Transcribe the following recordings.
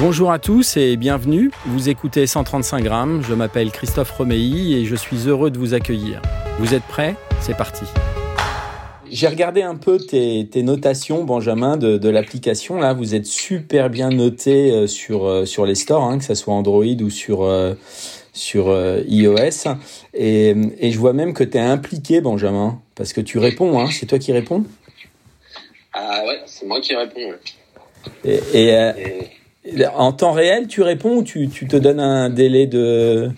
Bonjour à tous et bienvenue. Vous écoutez 135 grammes. Je m'appelle Christophe Romeilly et je suis heureux de vous accueillir. Vous êtes prêts? C'est parti. J'ai regardé un peu tes, notations, Benjamin, de, l'application. Là, vous êtes super bien noté euh, sur, euh, sur les stores, hein, que ce soit Android ou sur, euh, sur iOS. Et, je vois même que tu es impliqué, Benjamin, parce que tu réponds. Hein, c'est toi qui réponds? Ah ouais, c'est moi qui réponds. et en temps réel, tu réponds ou tu, tu te donnes un délai de...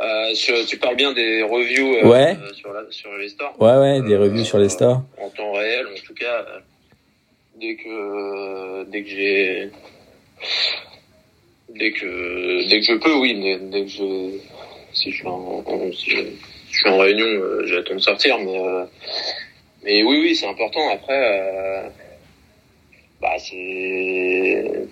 Euh, tu parles bien des reviews euh, ouais. sur, sur, les stores Ouais, ouais, des reviews sur les stores. En temps réel, en tout cas, euh, dès que, dès que j'ai... Dès que, dès que je peux, oui, dès, que je... Si je suis en, si je, suis en réunion, j'attends de sortir, mais... mais oui, oui, c'est important. Après bah c'est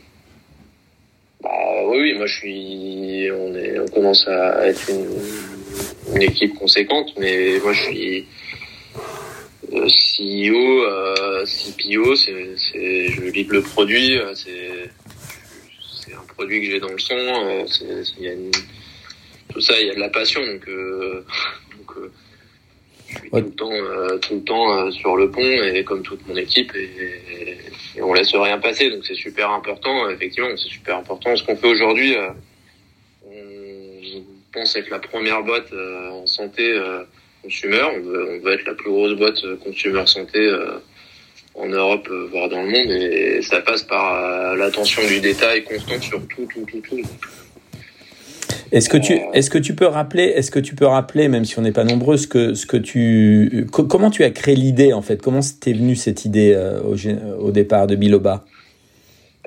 bah oui, oui moi je suis on est on commence à être une, une équipe conséquente mais moi je suis euh, CEO euh, CPO c'est c'est je livre le produit euh, c'est c'est un produit que j'ai dans le son euh, c'est y a une, tout ça il y a de la passion donc euh, donc je suis tout le temps tout le temps sur le pont et comme toute mon équipe et et on laisse rien passer. Donc c'est super important, effectivement, c'est super important. Ce qu'on fait aujourd'hui, euh, on pense être la première boîte euh, en santé euh, consumer. On veut, on veut, être la plus grosse boîte consumer santé en Europe, voire dans le monde. Et ça passe par l'attention du détail constante sur tout, tout, tout, tout. Est-ce que tu est-ce que tu peux rappeler est-ce que tu peux rappeler même si on n'est pas nombreux ce que ce que tu comment tu as créé l'idée en fait? Comment t'es venue cette idée euh, au, au, départ de Biloba?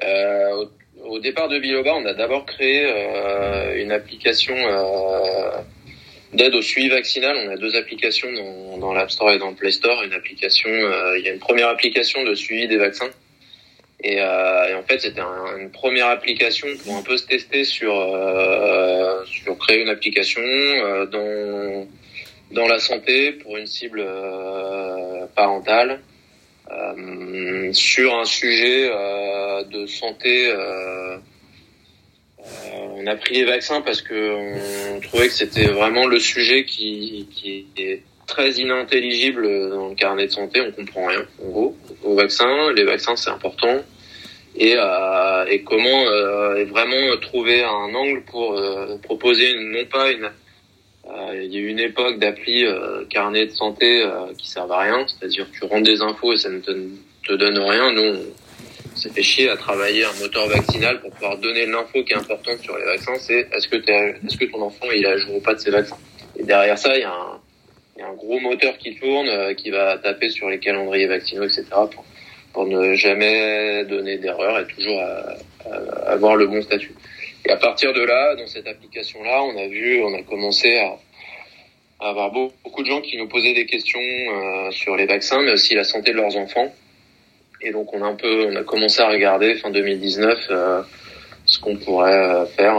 Euh, au, au, départ de Biloba on a d'abord créé euh, une application euh, d'aide au suivi vaccinal. On a deux applications dans, dans l'App Store et dans le Play Store. Une application euh, il y a une première application de suivi des vaccins et, euh, en fait, c'était une première application pour un peu se tester sur euh, sur créer une application euh, dans dans la santé pour une cible euh, parentale euh, sur un sujet euh, de santé. on a pris les vaccins parce que on trouvait que c'était vraiment le sujet qui qui est très inintelligible dans le carnet de santé, on comprend rien en gros aux vaccins. Les vaccins c'est important et, euh, comment euh, vraiment trouver un angle pour euh, proposer non pas une il y a eu une époque d'appli carnet de santé qui servent à rien, c'est-à-dire tu rentres des infos et ça ne te, donne rien. Nous, on s'est fait chier à travailler un moteur vaccinal pour pouvoir donner l'info qui est importante sur les vaccins, c'est est-ce que, est-ce que ton enfant il a jour ou pas de ses vaccins? Et derrière ça, il y a un y a un gros moteur qui tourne, euh, qui va taper sur les calendriers vaccinaux, etc. pour, pour ne jamais donner d'erreur et toujours avoir le bon statut. Et à partir de là, dans cette application-là, on a vu, on a commencé à, avoir beaucoup de gens qui nous posaient des questions euh, sur les vaccins, mais aussi la santé de leurs enfants. Et donc on a un peu, on a commencé à regarder fin 2019 euh, ce qu'on pourrait faire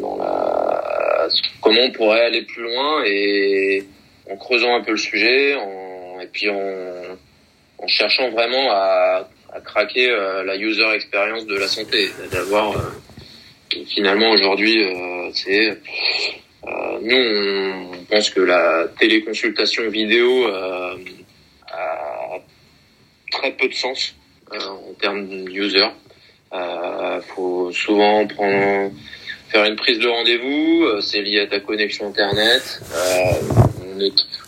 dans la, comment on pourrait aller plus loin et en creusant un peu le sujet, en, et puis en, en cherchant vraiment à, à craquer euh, la user experience de la santé, d'avoir euh, finalement aujourd'hui, euh, c'est nous on pense que la téléconsultation vidéo a très peu de sens en termes user. Euh, faut souvent prendre faire une prise de rendez-vous, c'est lié à ta connexion internet. Euh,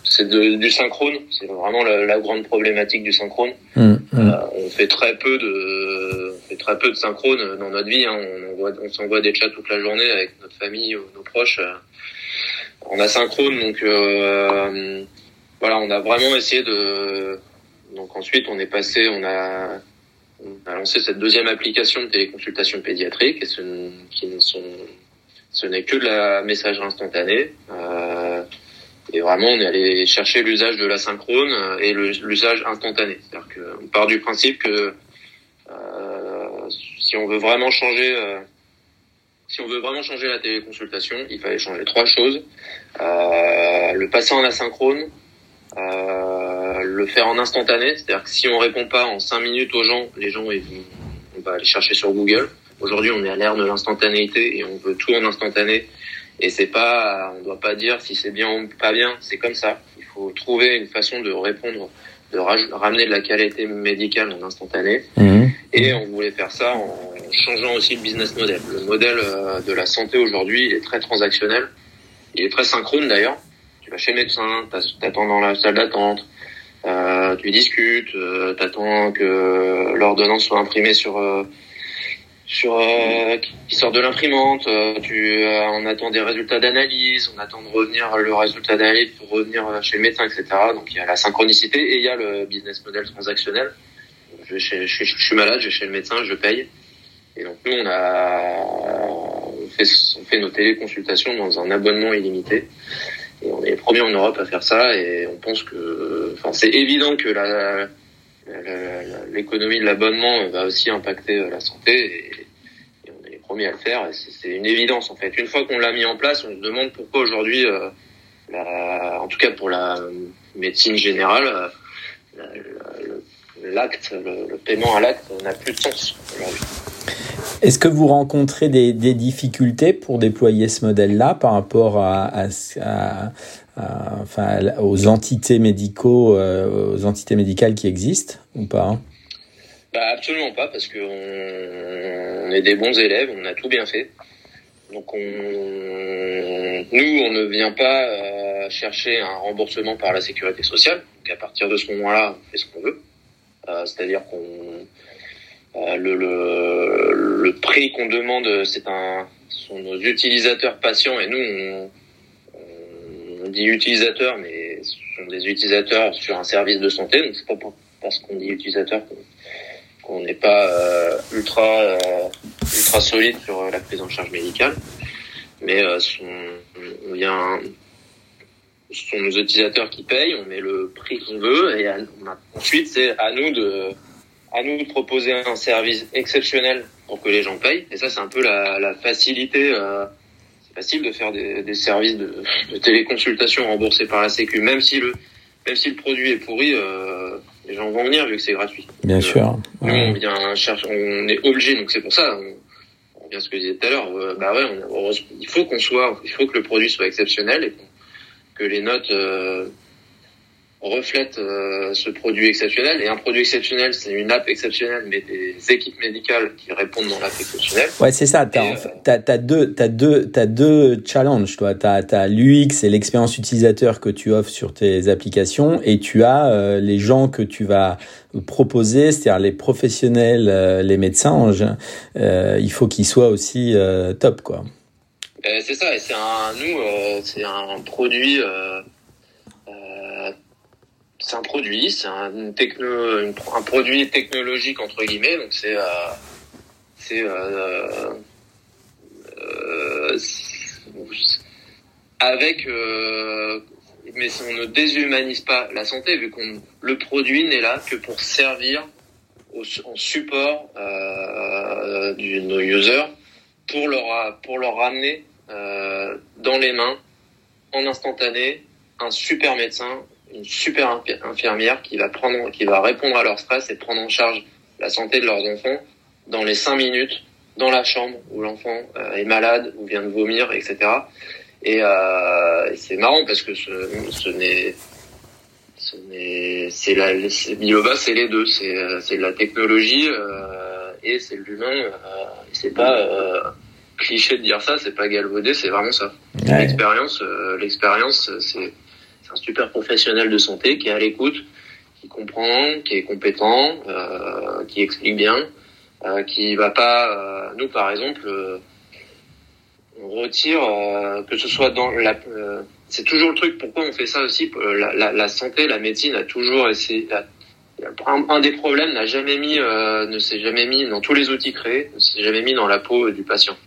c'est du synchrone, c'est vraiment la, grande problématique du synchrone. Mmh, mmh. Euh, on fait très peu de, on fait très peu de synchrone dans notre vie. Hein. On, on s'envoie des chats toute la journée avec notre famille ou nos proches. On a synchrone, donc euh, voilà, on a vraiment essayé de. Donc ensuite, on est passé, on a on a lancé cette deuxième application de téléconsultation pédiatrique et ce, qui ne sont, ce n'est que de la messagerie instantanée. Euh, et vraiment, on est allé chercher l'usage de l'asynchrone et l'usage instantané. C'est-à-dire qu'on part du principe que euh, si on veut vraiment changer, euh, si on veut vraiment changer la téléconsultation, il fallait changer trois choses euh, le passer en asynchrone, euh, le faire en instantané, c'est-à-dire que si on répond pas en cinq minutes aux gens, les gens vont, on va aller chercher sur Google. Aujourd'hui, on est à l'ère de l'instantanéité et on veut tout en instantané. Et c'est pas, on doit pas dire si c'est bien ou pas bien. C'est comme ça. Il faut trouver une façon de répondre, de ramener de la qualité médicale en instantané. Mmh. Et on voulait faire ça en changeant aussi le business model. Le modèle euh, de la santé aujourd'hui, il est très transactionnel. Il est très synchrone d'ailleurs. Tu vas chez le médecin, t'attends dans la salle d'attente, euh, tu discutes, euh, t'attends que l'ordonnance soit imprimée sur euh, sur euh, qui sort de l'imprimante. Euh, tu on attend des résultats d'analyse, on attend de revenir le résultat d'analyse pour revenir chez le médecin, etc. Donc il y a la synchronicité et il y a le business model transactionnel. Je, je, je, je suis malade, je vais chez le médecin, je paye. Et donc nous on a on fait nos téléconsultations dans un abonnement illimité. Et on est les premiers en Europe à faire ça et on pense que, enfin, c'est évident que la, l'économie de l'abonnement va aussi impacter euh, la santé et, on est les premiers à le faire. c'est une évidence en fait. Une fois qu'on l'a mis en place, on se demande pourquoi aujourd'hui, euh, en tout cas pour la médecine générale, l'acte, le, paiement à l'acte n'a plus de sens aujourd'hui. Est-ce que vous rencontrez des, des, difficultés pour déployer ce modèle-là par rapport à, à, à, enfin, aux entités médicaux, euh, aux entités médicales qui existent ou pas hein? Bah, Absolument pas, parce qu'on on est des bons élèves, on a tout bien fait. Donc on, nous, on ne vient pas euh, chercher un remboursement par la sécurité sociale. Donc à partir de ce moment-là, on fait ce qu'on veut. Euh, C'est-à-dire qu'on euh, le, prix qu'on demande, c'est un, sont nos utilisateurs patients et nous, on, on, dit utilisateurs, mais ce sont des utilisateurs sur un service de santé. Donc c'est pas parce qu'on dit utilisateur qu'on n'est pas euh, ultra euh, ultra solide sur la prise en charge médicale, mais euh, on ce sont nos utilisateurs qui payent, on met le prix qu'on veut et ensuite c'est à nous de à nous de proposer un service exceptionnel pour que les gens payent. Et ça, c'est un peu la facilité. Facile de faire des, des services de, de, téléconsultation remboursés par la Sécu, même si le même si le produit est pourri, euh, les gens vont venir vu que c'est gratuit. Bien euh, sûr. Nous, on vient chercher, on est obligé, donc c'est pour ça. On, on revient à ce que je disais tout à l'heure. Euh, bah ouais, on, il faut qu'on soit, il faut que le produit soit exceptionnel et que les notes reflète euh, ce produit exceptionnel. Et un produit exceptionnel, c'est une app exceptionnelle, mais des équipes médicales qui répondent dans l'app exceptionnelle. Ouais, c'est ça. T'as, euh, as, deux, t'as deux, t'as deux challenges, toi. T'as, as l'UX et l'expérience utilisateur que tu offres sur tes applications, et tu as euh, les gens que tu vas proposer, c'est-à-dire les professionnels, les médecins. il faut qu'ils soient aussi top, quoi. c'est ça. Et c'est un, nous, c'est un produit c'est un produit, c'est un, techno, un produit technologique entre guillemets, donc c'est euh, c'est euh, euh, avec euh, mais on ne déshumanise pas la santé vu qu'on le produit n'est là que pour servir au, en support du nos users pour leur pour leur ramener dans les mains en instantané un super médecin une super infirmière qui va prendre, qui va répondre à leur stress et prendre en charge la santé de leurs enfants dans les cinq minutes dans la chambre où l'enfant euh, est malade ou vient de vomir, etc. Et euh, c'est marrant parce que ce, ce n'est, ce n'est, c'est la, Biloba, c'est les deux, c'est, euh, c'est la technologie euh, et c'est l'humain. Euh, c'est pas euh, cliché de dire ça, c'est pas galvaudé, c'est vraiment ça. L'expérience, l'expérience, c'est un super professionnel de santé qui est à l'écoute, qui comprend, qui est compétent, euh, qui explique bien, euh, qui va pas. Euh, nous, par exemple, euh, on retire que ce soit dans la. c'est toujours le truc. Pourquoi on fait ça aussi la, la, la, santé, la médecine a toujours essayé, un, des problèmes n'a jamais mis, ne s'est jamais mis dans tous les outils créés, ne s'est jamais mis dans la peau du patient.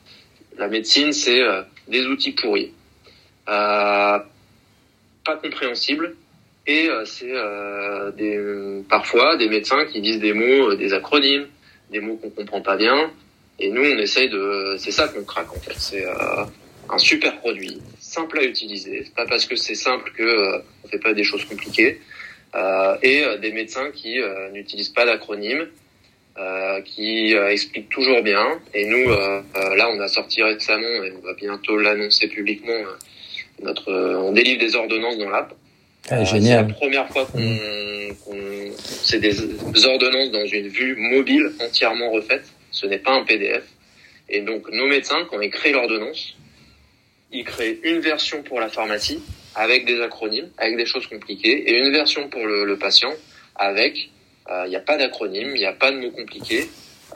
La médecine, c'est des outils pourris, pas compréhensibles, et c'est des, parfois des médecins qui disent des mots, des acronymes, des mots qu'on comprend pas bien, et nous, on essaye de, c'est ça qu'on craque en fait. C'est euh, un super produit, simple à utiliser. C'est pas parce que c'est simple que euh, on fait pas des choses compliquées. Euh, et euh, des médecins qui euh, n'utilisent pas d'acronyme, qui expliquent toujours bien. Et nous, là, on a sorti récemment et on va bientôt l'annoncer publiquement. Notre, on délivre des ordonnances dans l'app. Ah, génial. C'est la première fois qu'on, mmh. qu'on c'est des ordonnances dans une vue mobile entièrement refaite ce n'est pas un PDF. Et donc nos médecins, quand ils créent l'ordonnance, ils créent une version pour la pharmacie avec des acronymes, avec des choses compliquées, et une version pour le, patient avec, euh, il n'y a pas d'acronyme, il n'y a pas de mots compliqués.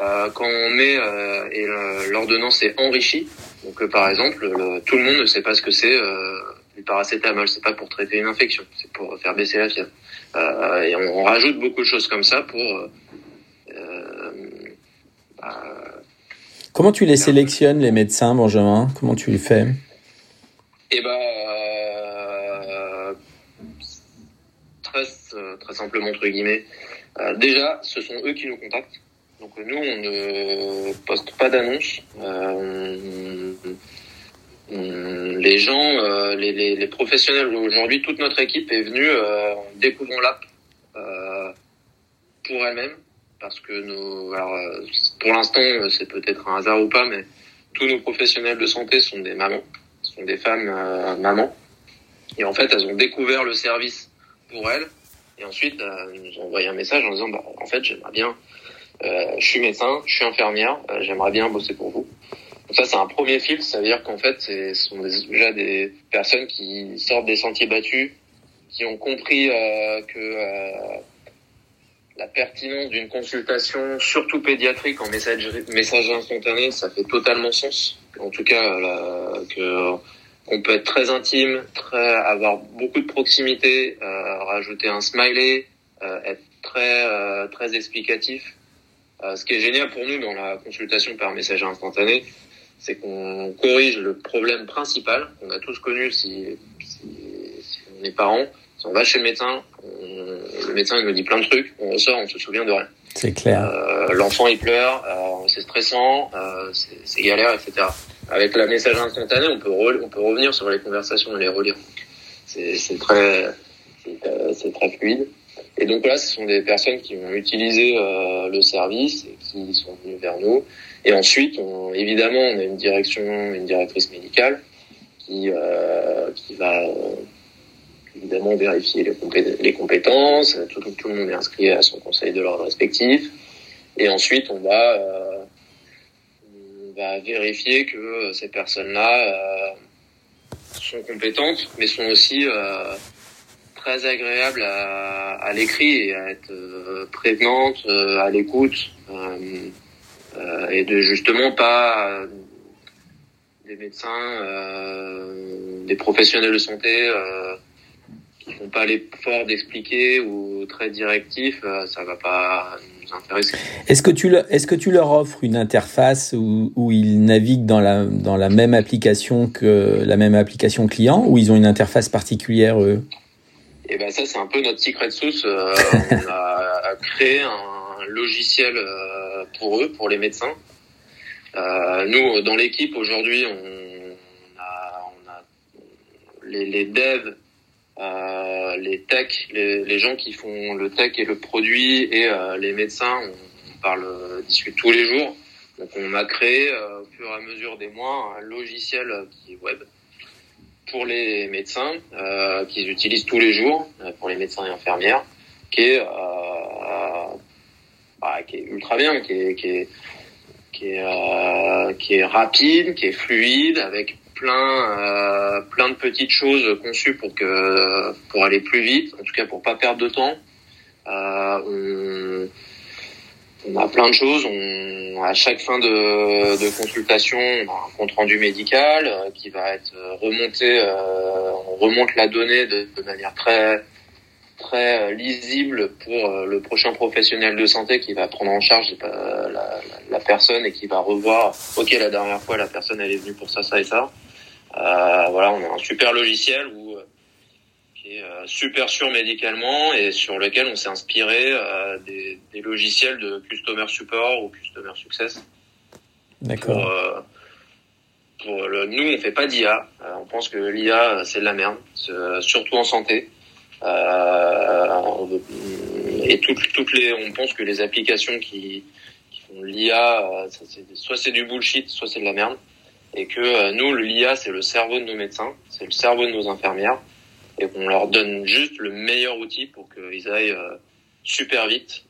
Euh, quand on met euh, et l'ordonnance est enrichie, donc par exemple, tout le monde ne sait pas ce que c'est du paracétamol, c'est pas pour traiter une infection, c'est pour faire baisser la fièvre. et on, on, rajoute beaucoup de choses comme ça pour Comment tu les sélectionnes, les médecins, Benjamin? Comment tu les fais? Eh ben, euh, très, très simplement, entre guillemets. Euh, déjà, ce sont eux qui nous contactent. Donc nous, on ne poste pas d'annonce. Euh, les gens, les, les, les, professionnels, aujourd'hui, toute notre équipe est venue en découvrant l'app pour elle-même. Parce que nous, alors, euh, pour l'instant, c'est peut-être un hasard ou pas, mais tous nos professionnels de santé sont des mamans, sont des femmes euh, mamans, et en fait, elles ont découvert le service pour elles, et ensuite, euh, elles nous ont envoyé un message en disant, bah, en fait, j'aimerais bien, je suis médecin, je suis infirmière, j'aimerais bien bosser pour vous. Donc ça, c'est un premier filtre, ça veut dire qu'en fait, ce sont déjà des personnes qui sortent des sentiers battus, qui ont compris que la pertinence d'une consultation, surtout pédiatrique en message, message instantané, ça fait totalement sens. En tout cas, que qu'on peut être très intime, très avoir beaucoup de proximité, euh, rajouter un smiley, euh, être très euh, très explicatif. Ce qui est génial pour nous dans la consultation par message instantané, c'est qu'on corrige le problème principal qu'on a tous connu si, si, si on est parents. Si on va chez le médecin, le médecin il nous dit plein de trucs, on ressort, on se souvient de rien. C'est clair. Euh, L'enfant il pleure, euh, c'est stressant, euh, c'est galère, etc. Avec la message instantané, on peut on peut revenir sur les conversations et les relire. C'est très c'est très fluide. Et donc là, ce sont des personnes qui ont utilisé euh, le service et qui sont venues vers nous. Et ensuite, on, évidemment, on a une direction, une directrice médicale qui euh, qui va évidemment vérifier les, compétences, tout, tout, le monde est inscrit à son conseil de l'ordre respectif, et ensuite on va, euh, on va vérifier que ces personnes-là euh, sont compétentes, mais sont aussi euh, très agréables à, l'écrit et à être euh, prévenantes, euh, à l'écoute, et de justement pas des médecins, des professionnels de santé qui font pas l'effort d'expliquer ou très directif, euh, ça va pas nous intéresser. Est-ce que tu est-ce que tu leur offres une interface où, où ils naviguent dans la dans la même application que la même application client ou ils ont une interface particulière eux? Et ben ça c'est un peu notre secret sauce. Euh, on a créé un logiciel euh, pour eux, pour les médecins. Euh, nous dans l'équipe aujourd'hui on a, on a les, les devs euh, les techs, les, les, gens qui font le tech et le produit et euh, les médecins, on, parle, discute tous les jours. Donc on a créé euh, au fur et à mesure des mois un logiciel qui est web pour les médecins euh, qu'ils utilisent tous les jours pour les médecins et infirmières, qui est bah, qui est ultra bien, qui est qui est qui est, qui est rapide, qui est fluide, avec plein euh, plein de petites choses conçues pour que pour aller plus vite, en tout cas pour pas perdre de temps. Euh, on, on, a plein de choses. On, à chaque fin de, de consultation, on a un compte rendu médical euh, qui va être remonté. Euh, on remonte la donnée de, de manière très très lisible pour le prochain professionnel de santé qui va prendre en charge la, la, personne et qui va revoir, ok, la dernière fois la personne elle est venue pour ça, ça et ça. Euh, voilà, on a un super logiciel où, qui est super sûr médicalement et sur lequel on s'est inspiré des, des, logiciels de customer support ou customer success. D'accord nous, on fait pas d'IA. Euh, on pense que l'IA, c'est de la merde, surtout en santé. Euh, et toutes, toutes les, on pense que les applications qui, qui font l'IA, euh, soit c'est du bullshit, soit c'est de la merde. Et que nous, l'IA, c'est le cerveau de nos médecins, c'est le cerveau de nos infirmières, et qu'on leur donne juste le meilleur outil pour qu'ils aillent super vite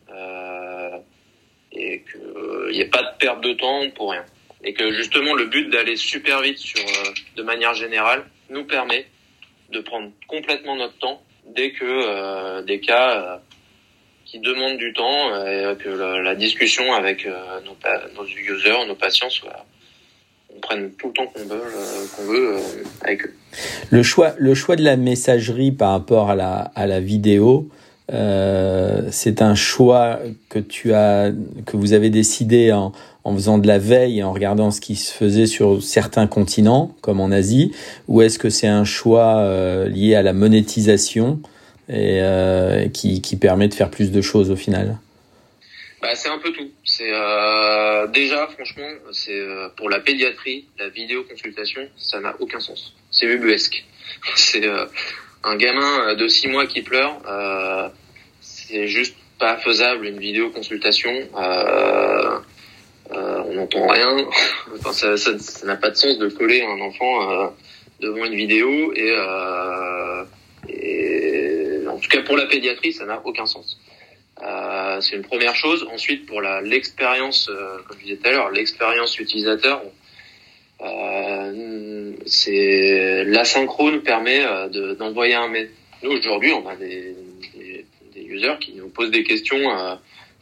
et qu'il n'y ait pas de perte de temps pour rien et que justement le but d'aller super vite sur euh, de manière générale nous permet de prendre complètement notre temps dès que euh, des cas euh, qui demandent du temps et que la, discussion avec nos, nos, users, nos patients soit on prenne tout le temps qu'on veut, qu'on veut avec eux. Le choix, le choix de la messagerie par rapport à la, à la vidéo, euh, c'est un choix que tu as, que vous avez décidé en, faisant de la veille et en regardant ce qui se faisait sur certains continents, comme en Asie, ou est-ce que c'est un choix euh, lié à la monétisation et euh, qui, permet de faire plus de choses au final? Bah, C'est un peu tout. Déjà, franchement, pour la pédiatrie, la vidéoconsultation, ça n'a aucun sens. C'est ubuesque. c'est euh, un gamin de 6 mois qui pleure. c'est juste pas faisable une vidéoconsultation. Euh, euh, on n'entend rien. enfin, ça, ça, ça n'a pas de sens de coller un enfant euh, devant une vidéo et, euh, et, en tout cas pour la pédiatrie, ça n'a aucun sens. Euh, c'est une première chose. Ensuite, pour l'expérience, euh, comme je disais tout à l'heure, l'expérience utilisateur, euh, c'est l'asynchrone permet d'envoyer un mail. Nous aujourd'hui, on a des, des, des, users qui nous posent des questions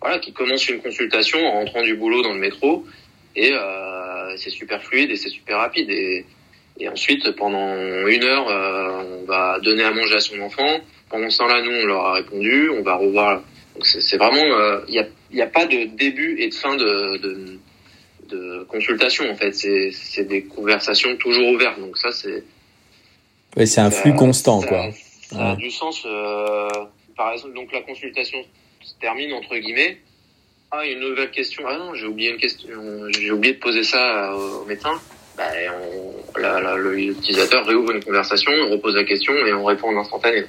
voilà, qui commence une consultation en rentrant du boulot dans le métro et euh, c'est super fluide et c'est super rapide. Et, et ensuite pendant une heure euh, on va donner à manger à son enfant. Pendant ce temps-là nous on leur a répondu on va revoir. Donc c'est vraiment euh, il euh, y a, y a pas de début et de fin de, de, de consultation en fait c'est c'est des conversations toujours ouvertes donc ça c'est ouais, c'est un flux constant quoi ça a du sens euh, par exemple donc la consultation se termine entre guillemets. Ah, une nouvelle question. Ah non, j'ai oublié une question. J'ai oublié de poser ça au médecin. Bah, l'utilisateur réouvre une conversation, on repose la question et on répond en instantané.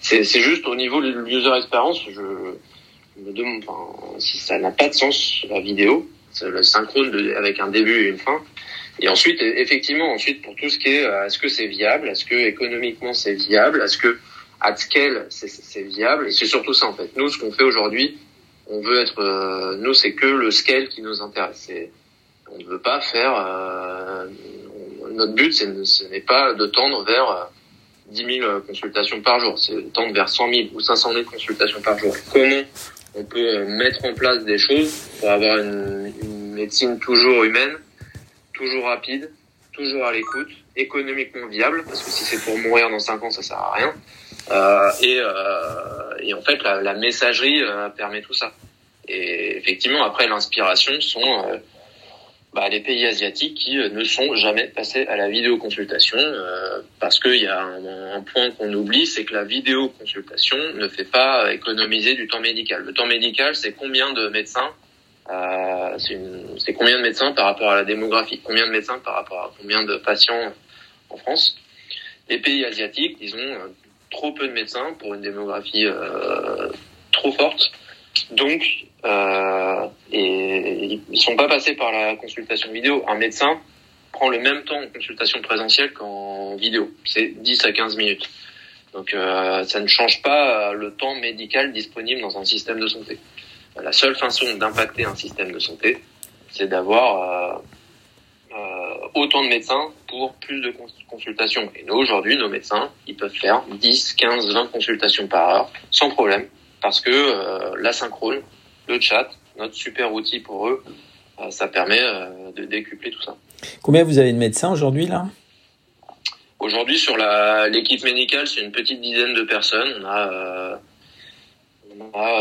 C'est, c'est juste au niveau de l'user experience, je, me demande enfin, si ça n'a pas de sens la vidéo, le synchrone avec un début et une fin. Et ensuite, effectivement, ensuite pour tout ce qui est, euh, est-ce que c'est viable, est-ce que économiquement c'est viable, est-ce que at scale, c'est viable. Et c'est surtout ça en fait. Nous, ce qu'on fait aujourd'hui, on veut être, euh, nous, c'est que le scale qui nous intéresse. on ne veut pas faire. Euh, notre but, ce n'est pas de tendre vers 10 euh, 000 consultations par jour. C'est de tendre vers 100 000 ou 500 000 consultations par jour. Comment on peut mettre en place des choses pour avoir une, une médecine toujours humaine, toujours rapide, toujours à l'écoute, économiquement viable, parce que si c'est pour mourir dans 5 ans, ça sert à rien. Euh, et, euh, et, en fait, la, la messagerie euh, permet tout ça. Et effectivement, après, l'inspiration sont bah, les pays asiatiques qui ne sont jamais passés à la vidéoconsultation parce qu'il y a un, point qu'on oublie, c'est que la vidéoconsultation ne fait pas économiser du temps médical. Le temps médical, c'est combien de médecins euh, c'est combien de médecins par rapport à la démographie, combien de médecins par rapport à combien de patients en France? Les pays asiatiques, ils ont trop peu de médecins pour une démographie euh, trop forte. Donc, euh, et ils sont pas passés par la consultation vidéo. Un médecin prend le même temps en consultation présentielle qu'en vidéo. C'est 10 à 15 minutes. Donc, euh, ça ne change pas le temps médical disponible dans un système de santé. La seule façon d'impacter un système de santé, c'est d'avoir euh, euh, autant de médecins pour plus de consultations. Et nous, aujourd'hui, nos médecins, ils peuvent faire 10, 15, 20 consultations par heure sans problème parce que euh, l'asynchrone, le chat, notre super outil pour eux, euh, ça permet euh, de décupler tout ça. Combien vous avez de médecins aujourd'hui là? Aujourd'hui, sur l'équipe médicale, c'est une petite dizaine de personnes. On a, on a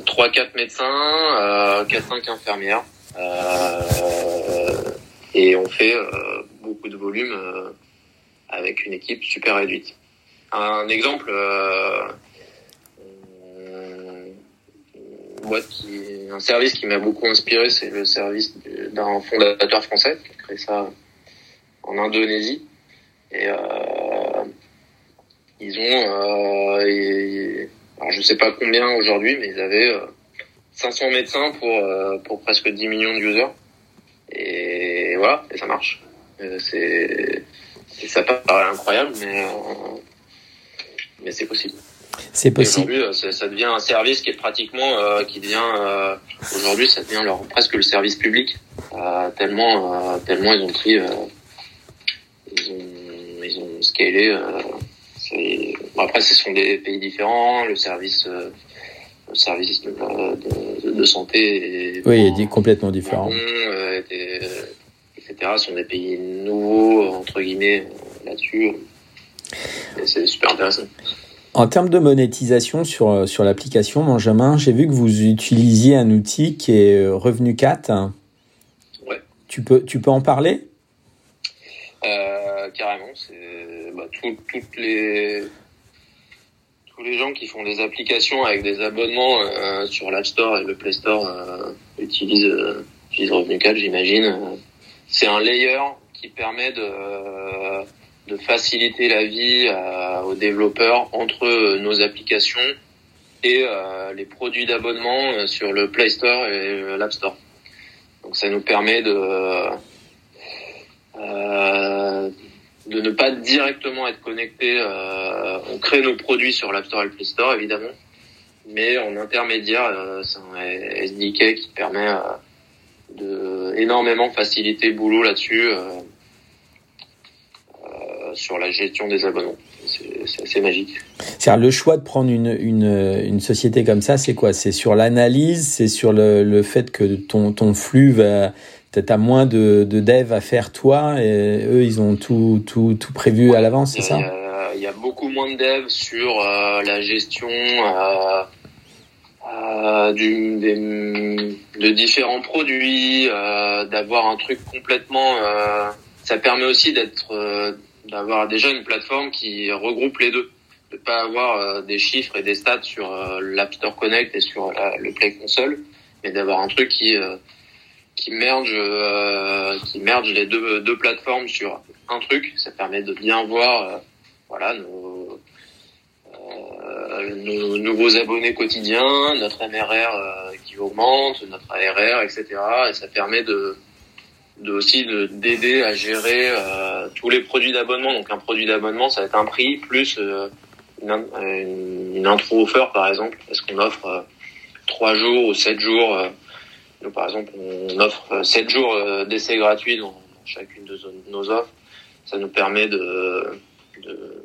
3-4 médecins, 4-5 infirmières. et on fait beaucoup de volume avec une équipe super réduite. Un exemple, euh, un service qui m'a beaucoup inspiré, c'est le service d'un fondateur français qui a créé ça en Indonésie. Et euh, ils ont, euh, alors je sais pas combien aujourd'hui, mais ils avaient 500 médecins pour pour presque 10 millions de users. Et voilà, et ça marche. C'est ça paraît incroyable, mais, euh, mais c'est possible. C'est possible. Aujourd'hui, euh, ça devient un service qui est pratiquement, euh, qui devient aujourd'hui, ça devient leur presque le service public. tellement, tellement ils ont pris, ils ont, ils ont scalé. après, ce sont des pays différents. Le service, le service de, de, santé. Est oui, il est complètement différent etc. sont des pays nouveaux, entre guillemets, là-dessus. c'est super intéressant. En termes de monétisation sur, sur l'application Benjamin, j'ai vu que vous utilisiez un outil qui est euh, Revenu 4. Ouais. Tu peux, tu peux en parler? Euh, Carrément. C'est bah, toutes les tous les gens qui font des applications avec des abonnements euh, sur l'App Store et le Play Store utilisent, utilisent Revenu 4, j'imagine c'est un layer qui permet de, de faciliter la vie euh, aux développeurs entre nos applications et euh, les produits d'abonnement euh, sur le Play Store et l'App Store. Donc ça nous permet de de ne pas directement être connecté. on crée nos produits sur l'App Store et le Play Store évidemment, mais en intermédiaire, c'est un SDK qui permet de énormément faciliter le boulot là-dessus euh, euh, sur la gestion des abonnements. C'est assez magique. C'est le choix de prendre une, une, une société comme ça, c'est quoi? C'est sur l'analyse, c'est sur le, le, fait que ton, ton flux va peut-être à moins de, de dev à faire toi et eux ils ont tout, tout, tout prévu à l'avance, c'est ça? Il y a beaucoup moins de dev sur euh, la gestion euh, euh, du, de différents produits, euh, d'avoir un truc complètement. Euh, ça permet aussi d'être, d'avoir déjà une plateforme qui regroupe les deux, de pas avoir euh, des chiffres et des stats sur l'App Store Connect et sur le Play Console, mais d'avoir un truc qui qui merge qui merge les deux deux plateformes sur un truc. Ça permet de bien voir voilà nos euh, nos nouveaux abonnés quotidiens, notre MRR euh, qui augmente, notre ARR, etc. Et ça permet de, de aussi d'aider à gérer euh, tous les produits d'abonnement. Donc un produit d'abonnement, ça va être un prix plus une, une, intro offer par exemple, parce qu'on offre trois jours ou sept jours. Nous, par exemple, on offre sept jours d'essai gratuit dans, chacune de nos offres. Ça nous permet de, de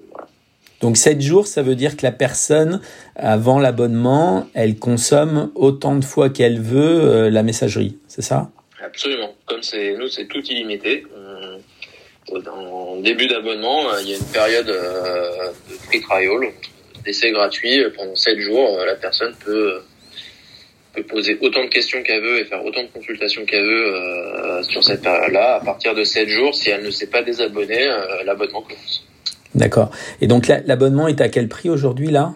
donc 7 jours, ça veut dire que la personne, avant l'abonnement, elle consomme autant de fois qu'elle veut euh, la messagerie, c'est ça? Absolument. Comme c'est nous, c'est tout illimité. En début d'abonnement, euh, il y a une période euh, de free trial, d'essai gratuit. Pendant 7 jours, la personne peut, peut poser autant de questions qu'elle veut et faire autant de consultations qu'elle veut sur cette période-là. À partir de 7 jours, si elle ne s'est pas désabonnée, l'abonnement commence. D'accord. Et donc l'abonnement est à quel prix aujourd'hui là?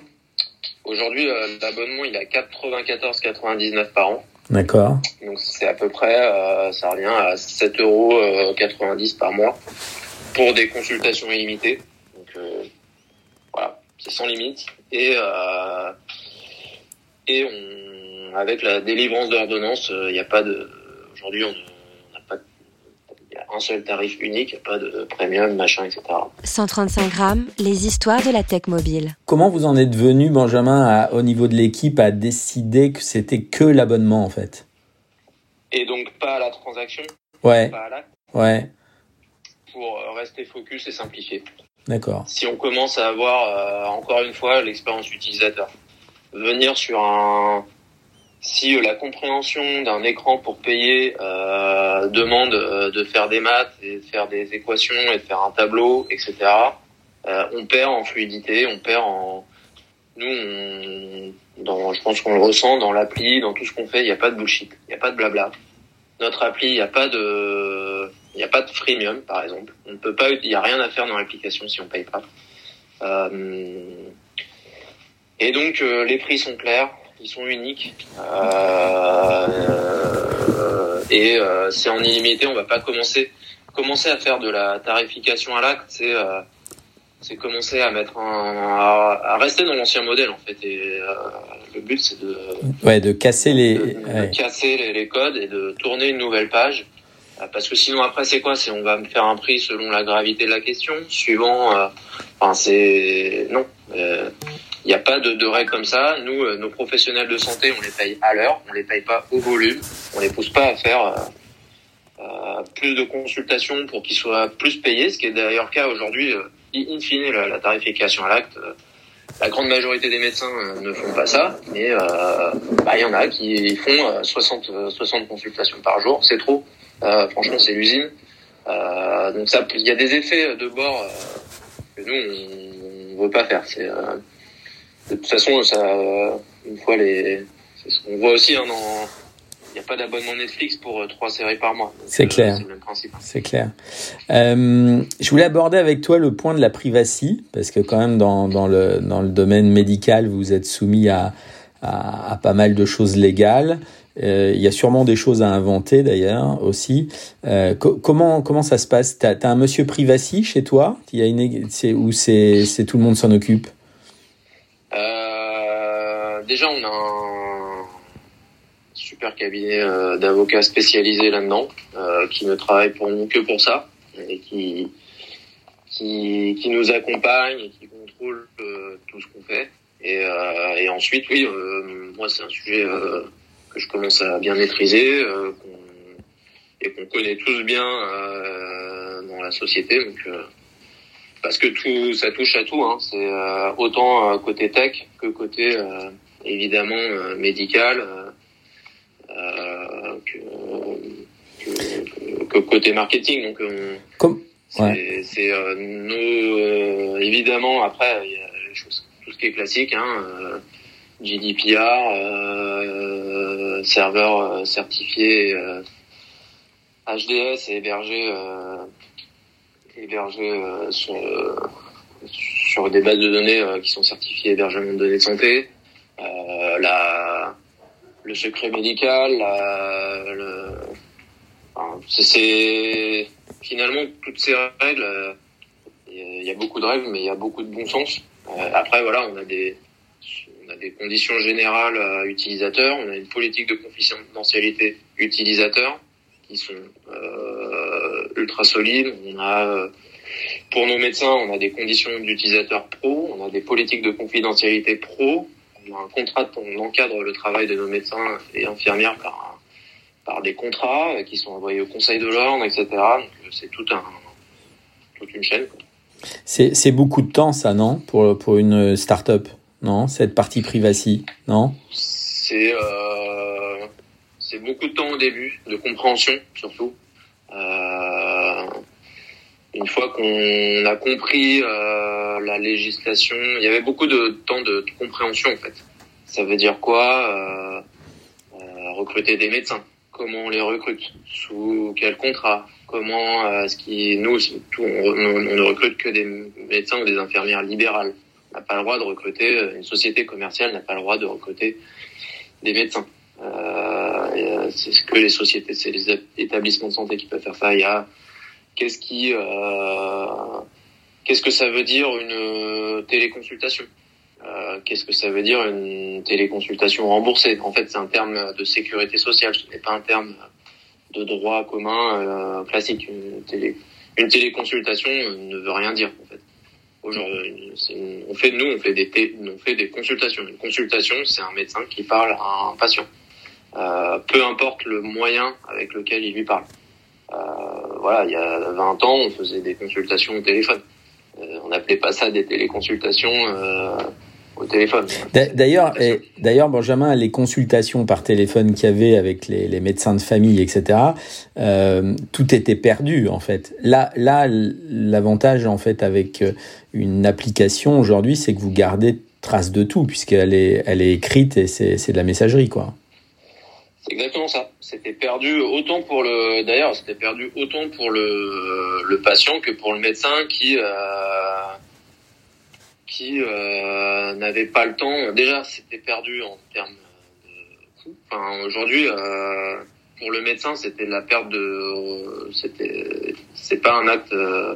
Aujourd'hui, euh, l'abonnement il est à 94,99 par an. D'accord. Donc c'est à peu près, euh, ça revient à 7,90 euros par mois pour des consultations illimitées. Donc euh, voilà, c'est sans limite. Et et on, avec la délivrance d'ordonnance, il n'y a pas de. Aujourd'hui, on un seul tarif unique, pas de premium, machin, etc. 135 grammes, les histoires de la tech mobile. Comment vous en êtes venu, Benjamin, au niveau de l'équipe, à décider que c'était que l'abonnement, en fait? Et donc pas à la transaction Ouais. Pas à l'acte Ouais. Pour euh, rester focus et simplifier. D'accord. Si on commence à avoir, euh, encore une fois, l'expérience utilisateur, venir sur un si euh, la compréhension d'un écran pour payer euh, demande de faire des maths et de faire des équations et de faire un tableau, etc. on perd en fluidité, on perd en nous, on, dans, je pense qu'on le ressent dans l'appli, dans tout ce qu'on fait, il n'y a pas de bullshit, il n'y a pas de blabla. Notre appli, il n'y a pas de, il n'y a pas de freemium, par exemple. On ne peut pas, il n'y a rien à faire dans l'application si on paye pas. Euh, et donc, euh, les prix sont clairs, ils sont uniques. Euh, et euh, c'est en illimité, on va pas commencer, commencer à faire de la tarification à l'acte, c'est c'est commencer à mettre un, à, rester dans l'ancien modèle en fait. Et euh, le but c'est de ouais de casser les de, casser les, les, codes et de tourner une nouvelle page. Euh, parce que sinon après c'est quoi? C'est on va me faire un prix selon la gravité de la question, suivant. Euh, enfin c'est non. Il n'y a pas de, de règles comme ça. Nous, nos professionnels de santé, on les paye à l'heure, on les paye pas au volume, on les pousse pas à faire plus de consultations pour qu'ils soient plus payés, ce qui est d'ailleurs le cas aujourd'hui in fine, la, tarification à l'acte, euh, la grande majorité des médecins euh, ne font pas ça, mais euh, bah, il y en a qui font 60, 60 consultations par jour, c'est trop. franchement, c'est l'usine. donc ça, il y a des effets de bord que nous on, ne veut pas faire. C'est de toute façon, ça, une fois les, c'est ce qu'on voit aussi hein, dans il n'y a pas d'abonnement Netflix pour euh, trois séries par mois. C'est clair. C'est clair. Euh, je voulais aborder avec toi le point de la privacy, parce que quand même dans, dans, le, dans le domaine médical, vous êtes soumis à, à, pas mal de choses légales. Euh, il y a sûrement des choses à inventer d'ailleurs aussi. Euh, comment comment ça se passe? T'as as un monsieur privacy chez toi? Il y a une c'est c'est tout le monde s'en occupe? Euh, déjà on a un super cabinet euh, d'avocats spécialisés là-dedans, euh, qui ne travaille pour nous que pour ça et qui qui, qui nous accompagne et qui contrôle euh, tout ce qu'on fait. Et, et ensuite, oui, moi c'est un sujet que je commence à bien maîtriser et qu'on connaît tous bien dans la société. Donc parce que tout ça touche à tout. Hein. C'est autant côté tech que côté évidemment médical euh, que, que, côté marketing. Donc, euh, Comme... c'est euh, nos évidemment après il y a les choses, tout ce qui est classique. Hein, GDPR, euh, serveur certifié HDS et hébergé, euh, hébergé sur, des bases de données qui sont certifiées hébergement de données de santé. la, le secret médical, c'est finalement toutes ces règles. Il y a beaucoup de règles, mais il y a beaucoup de bon sens. Euh, après, voilà, on a des on a des conditions générales à utilisateurs, on a une politique de confidentialité utilisateur qui sont euh, ultra solides. On a euh, pour nos médecins, on a des conditions d'utilisateur pro, on a des politiques de confidentialité pro, on a un contrat, on encadre le travail de nos médecins et infirmières par, par des contrats qui sont envoyés au Conseil de l'ordre, etc. Donc euh, c'est tout un, toute une chaîne. C'est beaucoup de temps, ça, non? Pour, pour une start-up, non? Cette partie privacy, non? C'est euh, beaucoup de temps au début, de compréhension surtout. Euh, une fois qu'on a compris euh, la législation, il y avait beaucoup de temps de, compréhension en fait. Ça veut dire quoi euh, Recruter des médecins? Comment on les recrute? Sous quel contrat? Comment est-ce qui nous tout, on, ne recrute que des médecins ou des infirmières libérales. On n'a pas le droit de recruter une société commerciale n'a pas le droit de recruter des médecins. C'est ce que les sociétés, c'est les établissements de santé qui peuvent faire ça. Il y a Qu'est-ce qui, euh, qu'est-ce que ça veut dire une euh, téléconsultation? Euh, Qu'est-ce que ça veut dire une téléconsultation remboursée? En fait, c'est un terme de sécurité sociale, ce n'est pas un terme de droit commun classique. Une, télé, une téléconsultation ne veut rien dire en fait. Aujourd'hui, on fait nous, on fait des on fait des consultations. Une consultation, c'est un médecin qui parle à un patient, peu importe le moyen avec lequel il lui parle. Euh, voilà, il y a 20 ans, on faisait des consultations au téléphone. Euh, on n'appelait pas ça des téléconsultations. Euh, au téléphone. D'ailleurs, d'ailleurs, Benjamin, les consultations par téléphone qu'il y avait avec les, les, médecins de famille, etc., euh, tout était perdu en fait. Là, là, l'avantage en fait avec une application aujourd'hui, c'est que vous gardez trace de tout puisqu'elle est, elle est écrite et c'est de la messagerie, quoi. C'est exactement ça. C'était perdu autant pour le, d'ailleurs, c'était perdu autant pour le, le patient que pour le médecin qui, euh, qui euh, n'avait pas le temps. Déjà, c'était perdu en termes de coût. Enfin, aujourd'hui, euh, pour le médecin, c'était la perte de, c'était, c'est pas un acte euh,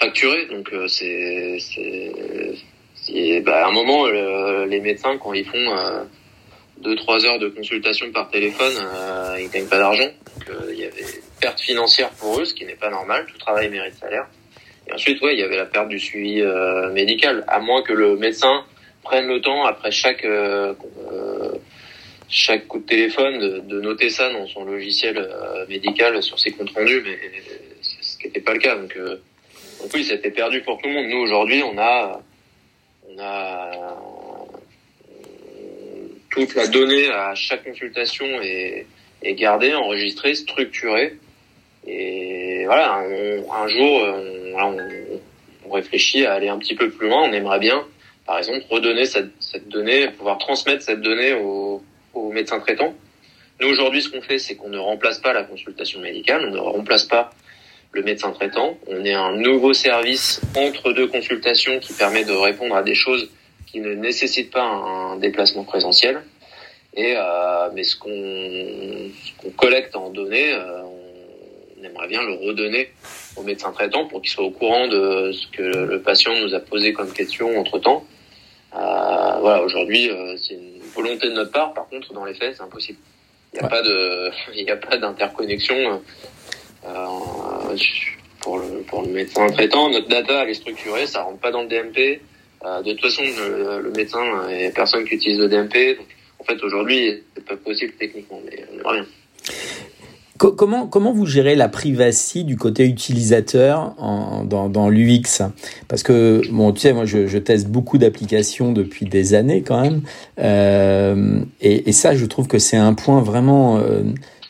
facturé, donc euh, c'est, c'est, bah, à un moment, les médecins quand ils font deux trois heures de consultation par téléphone, euh, ils gagnent pas d'argent. Donc euh, il y avait perte financière pour eux, ce qui n'est pas normal. Tout travail mérite salaire. Et ensuite, ouais, il y avait la perte du suivi euh, médical, à moins que le médecin prenne le temps après chaque euh, chaque coup de téléphone de, de, noter ça dans son logiciel médical sur ses comptes rendus, mais ce qui n'était pas le cas. Donc, donc oui, c'était perdu pour tout le monde. Nous aujourd'hui, on a on a toute la donnée à chaque consultation est, gardée, enregistrée, structurée. Et voilà, un jour, on, on, réfléchit à aller un petit peu plus loin. On aimerait bien, par exemple, redonner cette, donnée, pouvoir transmettre cette donnée aux, aux médecins traitants. Nous, aujourd'hui, ce qu'on fait, c'est qu'on ne remplace pas la consultation médicale, on ne remplace pas le médecin traitant. On est un nouveau service entre deux consultations qui permet de répondre à des choses qui ne nécessite pas un déplacement présentiel. Et euh, mais ce qu'on collecte en données, euh, on aimerait bien le redonner au médecin traitant pour qu'il soit au courant de ce que le patient nous a posé comme question entre temps. Euh, voilà, aujourd'hui, euh, c'est une volonté de notre part. Par contre, dans les faits, c'est impossible. Il n'y a, pas de, il n'y a pas d'interconnexion euh, pour le pour le médecin traitant. Notre data, elle est structurée, ça rentre pas dans le DMP. Euh, de toute façon, le, médecin et personne qui utilise le DMP. En fait, aujourd'hui, c'est pas possible techniquement, mais on aimerait bien. Comment, comment vous gérez la privacy du côté utilisateur en, dans, l'UX Parce que, bon, tu sais, moi, je, teste beaucoup d'applications depuis des années quand même. Euh, et, et, ça, je trouve que c'est un point vraiment euh,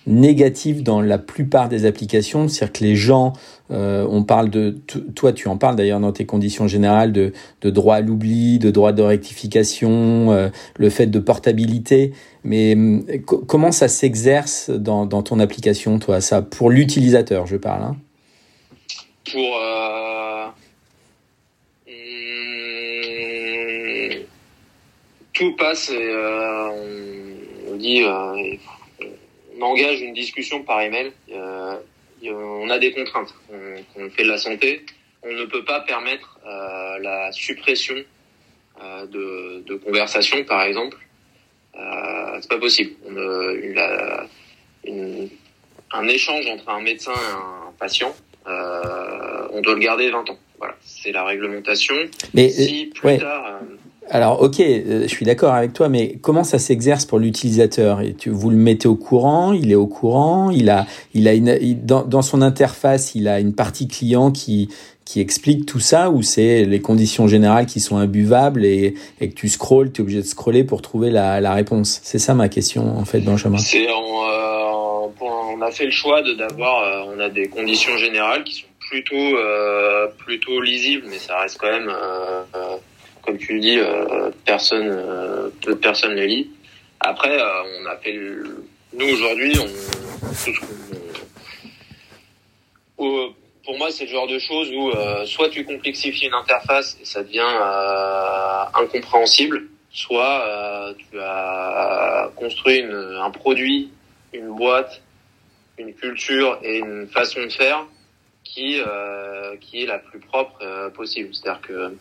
négatif dans la plupart des applications. C'est-à-dire que les gens euh, on parle de, toi tu en parles d'ailleurs dans tes conditions générales de, de droit à l'oubli, de droit de rectification, euh, le fait de portabilité. Mais hum, comment ça s'exerce dans, dans, ton application, toi, ça pour l'utilisateur, je parle. Hein pour euh, hum, tout passe et on, dit engage une discussion par email on a des contraintes. On, fait de la santé, on ne peut pas permettre euh, la suppression euh, de, de conversations, par exemple. Euh, c'est pas possible. On, une, un échange entre un médecin et un patient, euh, on doit le garder 20 ans. Voilà, c'est la réglementation. Mais si plus tard alors, ok, euh, je suis d'accord avec toi, mais comment ça s'exerce pour l'utilisateur? Vous le mettez au courant, il est au courant, il a, il a une, dans, son interface, il a une partie client qui, qui explique tout ça, ou c'est les conditions générales qui sont imbuvables et, et que tu scrolles, tu es obligé de scroller pour trouver la, la réponse? C'est ça ma question, en fait, Benjamin. C'est euh, on a fait le choix d'avoir, euh, on a des conditions générales qui sont plutôt, euh, plutôt lisibles, mais ça reste quand même comme tu le dis, euh, personne, euh, peu de personnes les lit. Après, euh, on a fait nous aujourd'hui, on, pour moi, c'est le genre de choses où soit tu complexifies une interface et ça devient incompréhensible, soit tu as construit un produit, une boîte, une culture et une façon de faire qui qui est la plus propre possible. C'est-à-dire que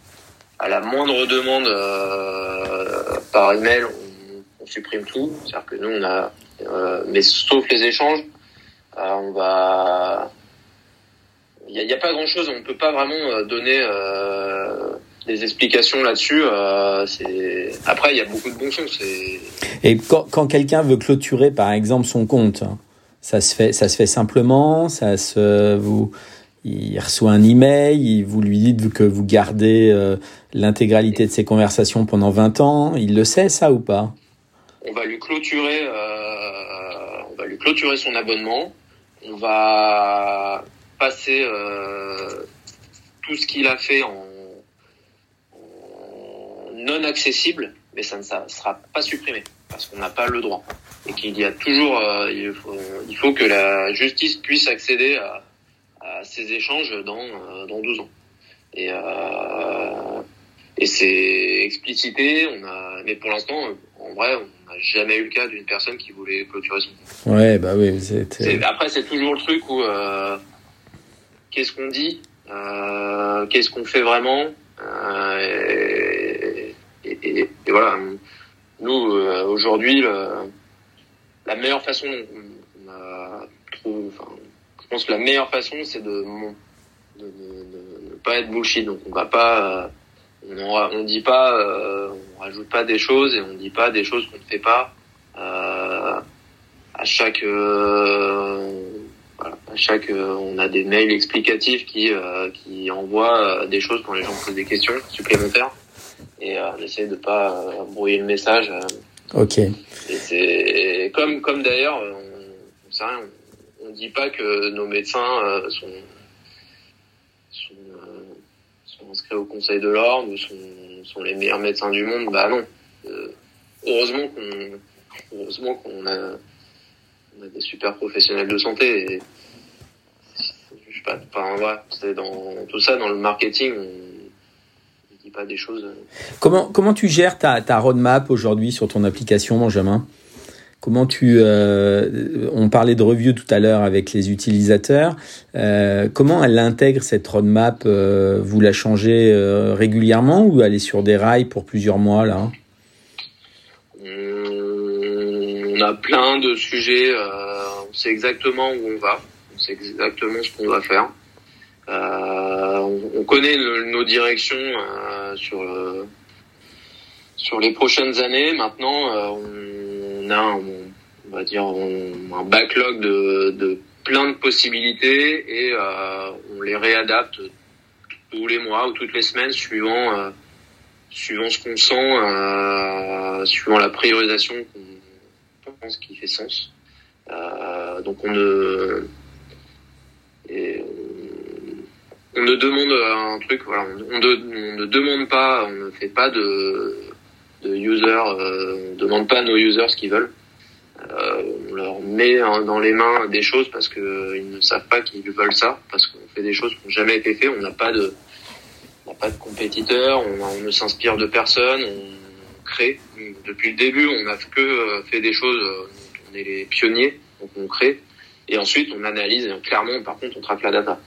à la moindre demande euh, par email, on, on supprime tout. C'est-à-dire que nous, on a, euh, mais sauf les échanges, euh, on va, il n'y a, pas grand-chose. On ne peut pas vraiment donner des explications là-dessus. après, il y a beaucoup de bon sens. Et quand, quand quelqu'un veut clôturer, par exemple, son compte, ça se fait, ça se fait simplement. Ça se vous il reçoit un email, vous lui dites que vous gardez l'intégralité de ses conversations pendant 20 ans. Il le sait, ça ou pas? On va lui clôturer, on va lui clôturer son abonnement. On va passer tout ce qu'il a fait en non accessible, mais ça ne sera pas supprimé parce qu'on n'a pas le droit et qu'il y a toujours, euh, il, faut, que la justice puisse accéder à, ces échanges dans euh, dans 12 ans. Et euh, et c'est explicité. On a, mais pour l'instant, en vrai, on n'a jamais eu le cas d'une personne qui voulait clôturer son. Ouais, bah oui. Après, c'est toujours le truc où qu'est-ce qu'on dit, qu'est-ce qu'on fait vraiment. Et, voilà, nous, euh, aujourd'hui, la meilleure façon, enfin, je pense que la meilleure façon, c'est de, de, ne pas être bullshit. Donc, on va pas, euh, on, on dit pas, euh, on rajoute pas des choses et on dit pas des choses qu'on ne fait pas. à chaque, voilà, à chaque, on a des mails explicatifs qui, qui envoient des choses quand les gens posent des questions supplémentaires et euh, on essaie de pas euh, brouiller le message. Euh. Ok. Et c'est comme comme d'ailleurs, on, on sait rien, on, on dit pas que nos médecins sont, au Conseil de l'ordre ou sont, les meilleurs médecins du monde. Bah non. heureusement qu'on heureusement qu'on a des super professionnels de santé. Je sais pas, c'est dans tout ça dans le marketing. On, pas des choses. Euh. Comment, comment tu gères ta, ta roadmap aujourd'hui sur ton application, Benjamin? Comment tu, euh, on parlait de review tout à l'heure avec les utilisateurs. Euh, comment elle intègre cette roadmap Vous la changez régulièrement ou elle est sur des rails pour plusieurs mois là? On a plein de sujets. on sait exactement où on va. On sait exactement ce qu'on va faire. on connaît nos directions sur euh, sur les prochaines années. Maintenant, euh, on a un, on va dire un backlog de, de plein de possibilités et euh, on les réadapte tous les mois ou toutes les semaines suivant suivant ce qu'on sent, suivant la priorisation qu'on pense qui fait sens. donc on ne on ne demande un truc, voilà, on, ne demande pas, on ne fait pas de, de user, euh, demande pas à nos users ce qu'ils veulent. Euh, on leur met dans les mains des choses parce que ils ne savent pas qu'ils veulent ça, parce qu'on fait des choses qui n'ont jamais été faites. On n'a pas de, on n'a pas de compétiteurs, on, ne s'inspire de personne, on crée. Depuis le début, on n'a que euh, fait des choses, on est les pionniers, donc on crée. Et ensuite, on analyse. clairement, par contre, on traque la data.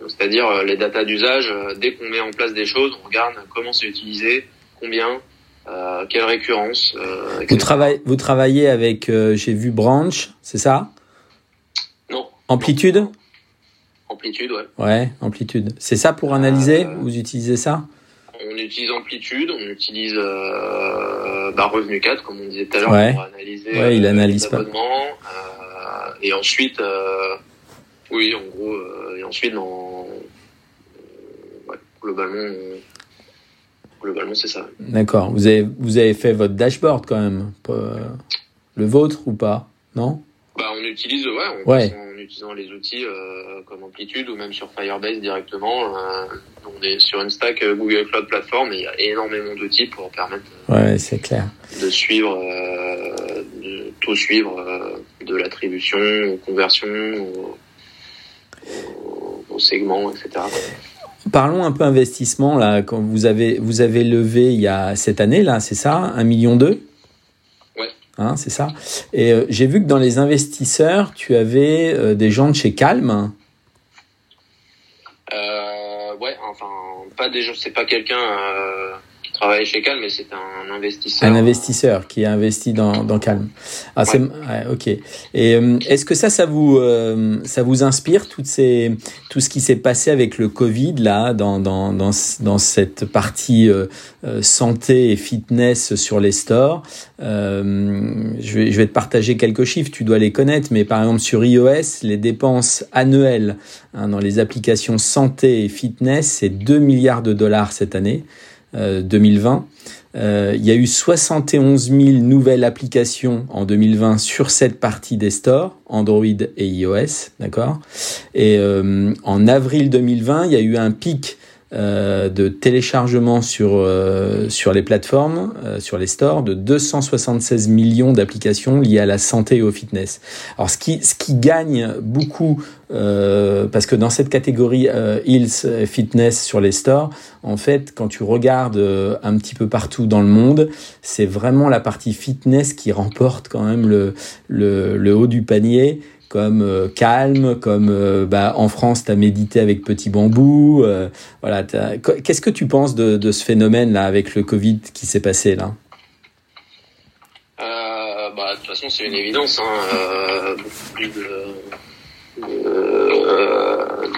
C'est-à-dire les datas d'usage, dès qu'on met en place des choses, on regarde comment c'est utilisé, combien, euh, quelle récurrence. vous, travaillez, vous travaillez avec, j'ai vu Branch, c'est ça? Non. Amplitude? Amplitude, ouais. Ouais, amplitude. C'est ça pour analyser? Vous utilisez ça? On utilise amplitude, on utilise bah, revenu 4, comme on disait tout à l'heure, pour analyser ouais, il analyse pas. et ensuite, oui, en gros, et ensuite, dans globalement, euh, globalement c'est ça. D'accord. Vous avez, vous avez fait votre dashboard quand même, le vôtre ou pas? Non? Bah, on utilise, ouais, En, utilisant les outils euh, comme Amplitude ou même sur Firebase directement. Euh, on est sur une stack Google Cloud Platform et il y a énormément d'outils pour permettre ouais, c'est clair. de suivre, de tout suivre, de l'attribution aux conversions, aux, aux segments, etc. Parlons un peu investissement là. Quand vous avez vous avez levé il y a cette année là, c'est ça, un million deux? Ouais. Hein, c'est ça. Et euh, j'ai vu que dans les investisseurs, tu avais euh, des gens de chez Calm. Euh, ouais, enfin pas des gens. C'est pas quelqu'un travaillait chez Calm, mais c'est un investisseur. Un investisseur qui a investi dans, dans Calm. Ah, c'est ok. Et euh, est-ce que ça, ça vous, euh, ça vous inspire toutes ces, tout ce qui s'est passé avec le Covid là, dans dans dans, dans cette partie euh, santé et fitness sur les stores? Je vais je vais te partager quelques chiffres. Tu dois les connaître, mais par exemple sur iOS, les dépenses annuelles hein, dans les applications santé et fitness, c'est 2 milliards de dollars cette année. 2020. Euh, euh, il y a eu 71 000 nouvelles applications en 2020 sur cette partie des stores, Android et iOS, d'accord? Et euh, en avril 2020, il y a eu un pic euh, de téléchargement sur euh, sur les plateformes, euh, sur les stores, de 276 millions d'applications liées à la santé et au fitness. Alors ce qui ce qui gagne beaucoup parce que dans cette catégorie Hills Fitness sur les stores, en fait, quand tu regardes un petit peu partout dans le monde, c'est vraiment la partie fitness qui remporte quand même le, le, le haut du panier comme euh, calme, comme euh, bah, en France, tu as médité avec Petit Bambou. Euh, voilà, Qu'est-ce que tu penses de, ce phénomène-là avec le Covid qui s'est passé là? Bah, De toute façon, c'est une évidence. Hein,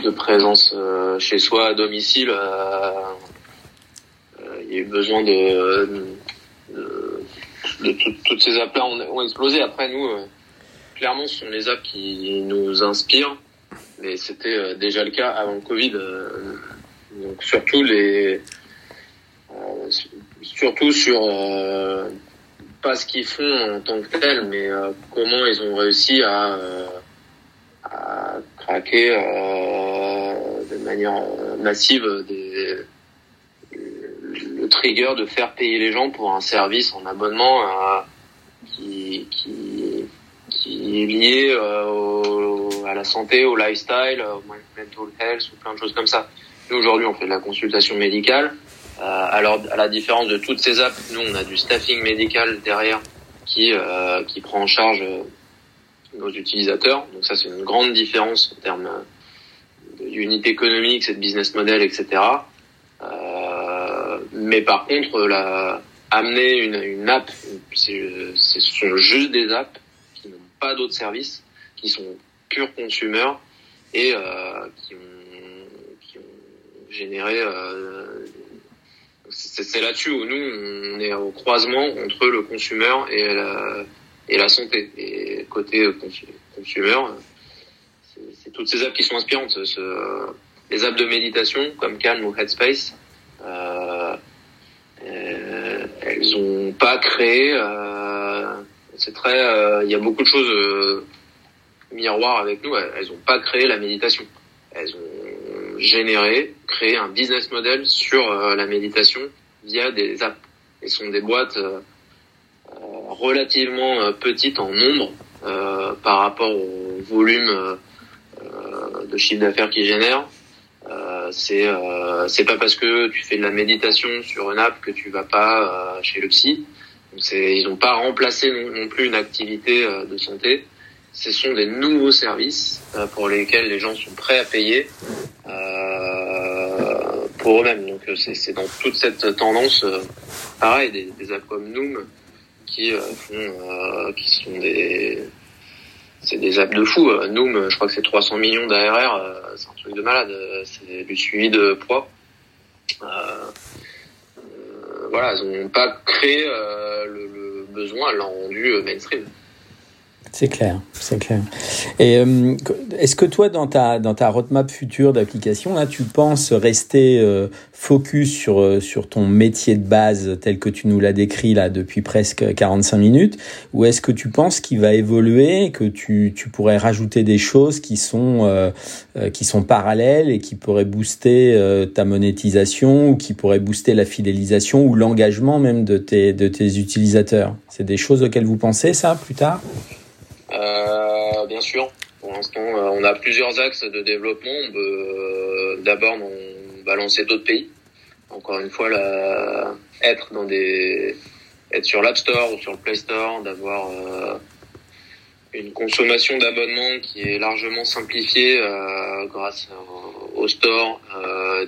de, présence chez soi à domicile. Il y a eu besoin de, toutes ces ont, ont, explosé. Après, nous clairement, ce sont les apps qui nous inspirent, mais c'était euh, déjà le cas avant le Covid. Euh, donc surtout les, euh, surtout sur pas ce qu'ils font en tant que tel, mais comment ils ont réussi à, à craquer de manière massive le trigger de faire payer les gens pour un service en abonnement qui qui est lié euh, à la santé, au lifestyle, au mental health ou plein de choses comme ça. Nous aujourd'hui on fait de la consultation médicale. Euh, alors à la différence de toutes ces apps, nous on a du staffing médical derrière qui euh, qui prend en charge euh, nos utilisateurs. Donc ça c'est une grande différence en termes d'unité économique, c'est de business model, etc. Euh, mais par contre, la, amener une, une app, c'est, ce sont juste des apps d'autres services qui sont purs consumers et euh, qui, ont, qui, ont, généré. Euh, c'est là-dessus où nous on est au croisement entre le consumeur et la, santé. Et côté consumer, c'est toutes ces apps qui sont inspirantes. Les apps de méditation comme Calm ou Headspace, euh, elles ont pas créé c'est très, euh, il y a beaucoup de choses euh, miroirs avec nous. Elles n'ont pas créé la méditation. Elles ont généré, créé un business model sur euh, la méditation via des apps. Et sont des boîtes relativement petites en nombre par rapport au volume de chiffre d'affaires qu'ils génèrent. c'est c'est pas parce que tu fais de la méditation sur une app que tu vas pas chez le psy ils n'ont pas remplacé non, plus une activité euh, de santé. Ce sont des nouveaux services euh, pour lesquels les gens sont prêts à payer euh, pour eux-mêmes. Donc c'est dans toute cette tendance, pareil, des, apps comme Noom qui font, qui sont des c'est des apps de fou. Noom, je crois que c'est 300 millions d'ARR, c'est un truc de malade. C'est du suivi de poids. Euh, voilà, ils n'ont pas créé euh, le, le, besoin, l'ont rendu euh, mainstream. C'est clair, c'est clair. Et euh, est-ce que toi, dans ta dans ta roadmap future d'application, là, tu penses rester euh, focus sur euh, sur ton métier de base tel que tu nous l'as décrit là depuis presque 45 minutes, ou est-ce que tu penses qu'il va évoluer, que tu tu pourrais rajouter des choses qui sont qui sont parallèles et qui pourraient booster ta monétisation ou qui pourraient booster la fidélisation ou l'engagement même de tes de tes utilisateurs? C'est des choses auxquelles vous pensez ça plus tard? Euh, bien sûr. Pour l'instant, euh, on a plusieurs axes de développement. On euh, d'abord, on va lancer d'autres pays. Encore une fois, être dans des, être sur l'App Store ou sur le Play Store, d'avoir une consommation d'abonnement qui est largement simplifiée grâce au store,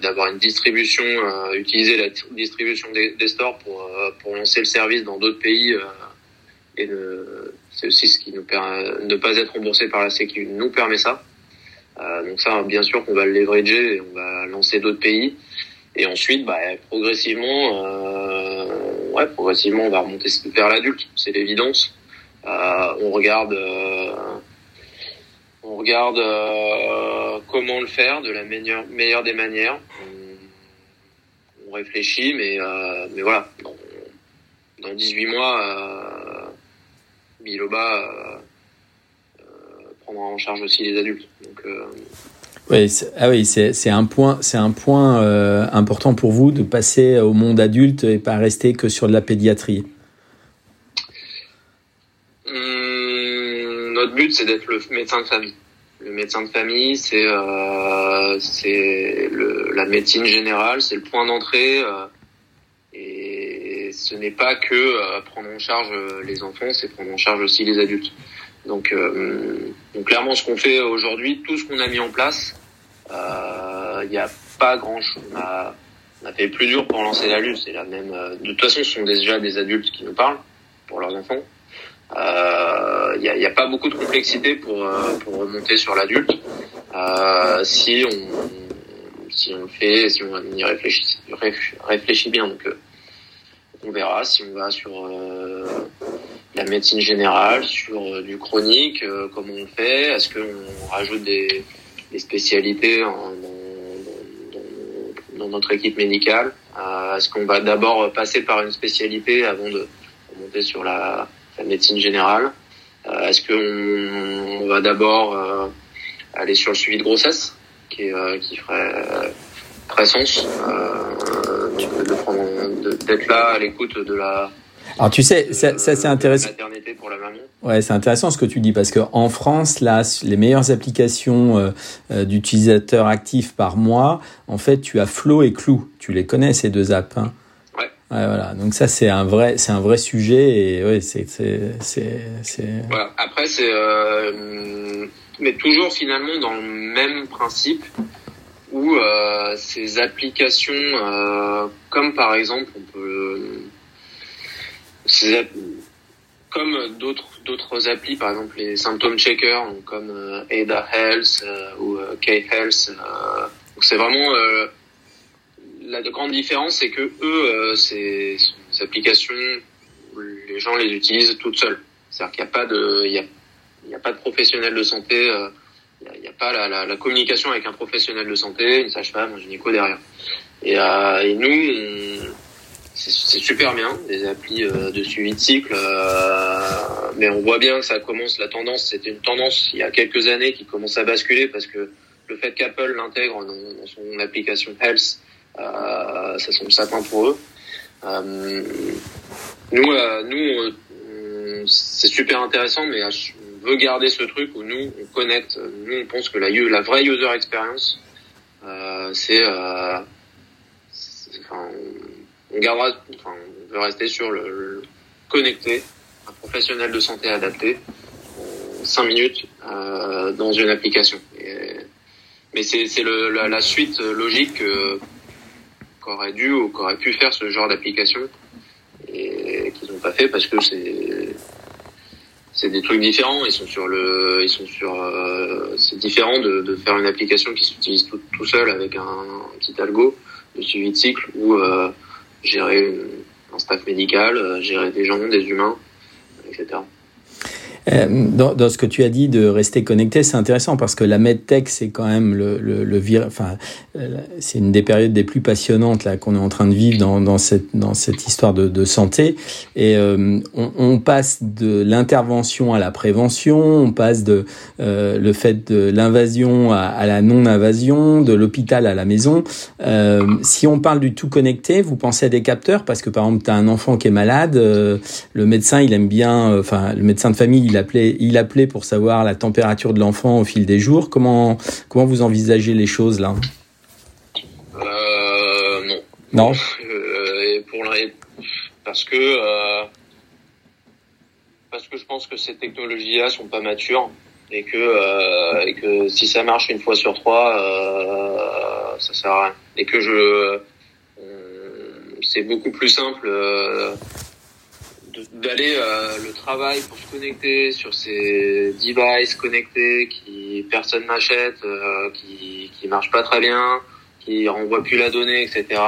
d'avoir une distribution, utiliser la distribution des, des stores pour pour lancer le service dans d'autres pays et c'est aussi ce qui nous permet ne pas être remboursé par la Sécu nous permet ça. Euh, donc ça, bien sûr qu'on va le leverager et on va lancer d'autres pays. Et ensuite, bah, progressivement, euh, ouais, progressivement, on va remonter vers l'adulte, c'est l'évidence. Euh, on regarde, euh, on regarde euh, comment le faire de la meilleure, meilleure des manières. On, réfléchit, mais, euh, mais voilà, dans, dans 18 mois, Biloba prendra en charge aussi les adultes. Donc, euh... oui, ah oui, c'est un point, c'est un point euh, important pour vous de passer au monde adulte et pas rester que sur de la pédiatrie. Hum, notre but, c'est d'être le médecin de famille. Le médecin de famille, c'est euh, la médecine générale, c'est le point d'entrée. Euh, et ce n'est pas que euh, prendre en charge les enfants, c'est prendre en charge aussi les adultes. Donc, euh, donc clairement, ce qu'on fait aujourd'hui, tout ce qu'on a mis en place, il euh, n'y a pas grand chose. On a, on a fait plus dur pour lancer la lutte. C'est la même. Euh, de toute façon, ce sont déjà des adultes qui nous parlent pour leurs enfants. Il euh, n'y a, a, pas beaucoup de complexité pour, pour remonter sur l'adulte. Euh, si on si on fait, si on y réfléchit, réfléchit bien. Donc on verra si on va sur la médecine générale, sur euh, du chronique, euh, comment on fait Est-ce qu'on rajoute des, des spécialités dans, notre équipe médicale euh, Est-ce qu'on va d'abord passer par une spécialité avant de monter sur la, médecine générale Est-ce qu'on on va d'abord aller sur le suivi de grossesse, qui, qui ferait très sens, d'être là à l'écoute de la alors tu sais, ça, ça c'est intéressant. Ouais, c'est intéressant ce que tu dis parce que en France, là, les meilleures applications euh, euh, d'utilisateurs actifs par mois, en fait, tu as Flow et Clou. Tu les connais ces deux apps. Hein? Ouais. ouais. Voilà. Donc ça, c'est un vrai, c'est un vrai sujet et ouais, c'est, c'est, c'est. Voilà. Après, c'est, euh, mais toujours finalement dans le même principe où euh, ces applications, euh, comme par exemple, on peut comme d'autres d'autres applis, par exemple les symptômes checkers, comme euh, Ada Health ou euh, K-Health. c'est vraiment la grande différence, c'est que eux, ces, ces, applications, les gens les utilisent toutes seules. C'est-à-dire qu'il n'y a pas de, il y a, il y a pas de professionnel de santé. Il n'y a, pas la, la, la, communication avec un professionnel de santé, une sage-femme, un gynéco derrière. Et, et nous, c'est super bien, des applis euh, de suivi de cycle, euh, mais on voit bien que ça commence, la tendance, c'était une tendance il y a quelques années qui commence à basculer parce que le fait qu'Apple l'intègre dans, son application Health, euh, ça semble sapin pour eux. Euh, nous, euh, nous, c'est super intéressant, mais veut garder ce truc où nous, on connecte. Nous, on pense que la, la vraie user experience, c'est, enfin, on gardera, enfin, on veut rester sur le, le, connecté, un professionnel de santé adapté, en 5 minutes euh, dans une application. Et, mais c'est la, la, suite logique euh, qu'aurait dû ou qu'aurait pu faire ce genre d'application et qu'ils n'ont pas fait parce que c'est c'est des trucs différents. Ils sont sur le, ils sont sur, euh, c'est différent de, faire une application qui s'utilise tout, seul avec un, petit algo de suivi de cycle où euh, gérer un staff médical, euh, gérer des gens, des humains, etc. Euh, dans, dans, ce que tu as dit de rester connecté, c'est intéressant parce que la medtech, c'est quand même le, le, le vir... enfin, euh, c'est une des périodes des plus passionnantes là qu'on est en train de vivre dans, dans cette dans cette histoire de, de santé. Et euh, on, on, passe de l'intervention à la prévention, on passe de euh, le fait de l'invasion à, à, la non-invasion, de l'hôpital à la maison. Euh, si on parle du tout connecté, vous pensez à des capteurs? Parce que par exemple, tu as un enfant qui est malade, le médecin il aime bien, enfin le médecin de famille il appelait, il appelait pour savoir la température de l'enfant au fil des jours. Comment, comment vous envisagez les choses là? Euh, Non. Non? Euh, pour parce que euh, parce que je pense que ces technologies-là sont pas matures. et que et que si ça marche une fois sur trois, ça sert à rien. Et que je c'est beaucoup plus simple d'aller euh, le travail pour se connecter sur ces devices connectés qui personne n'achète, euh, qui qui marchent pas très bien, qui renvoient plus la donnée, etc.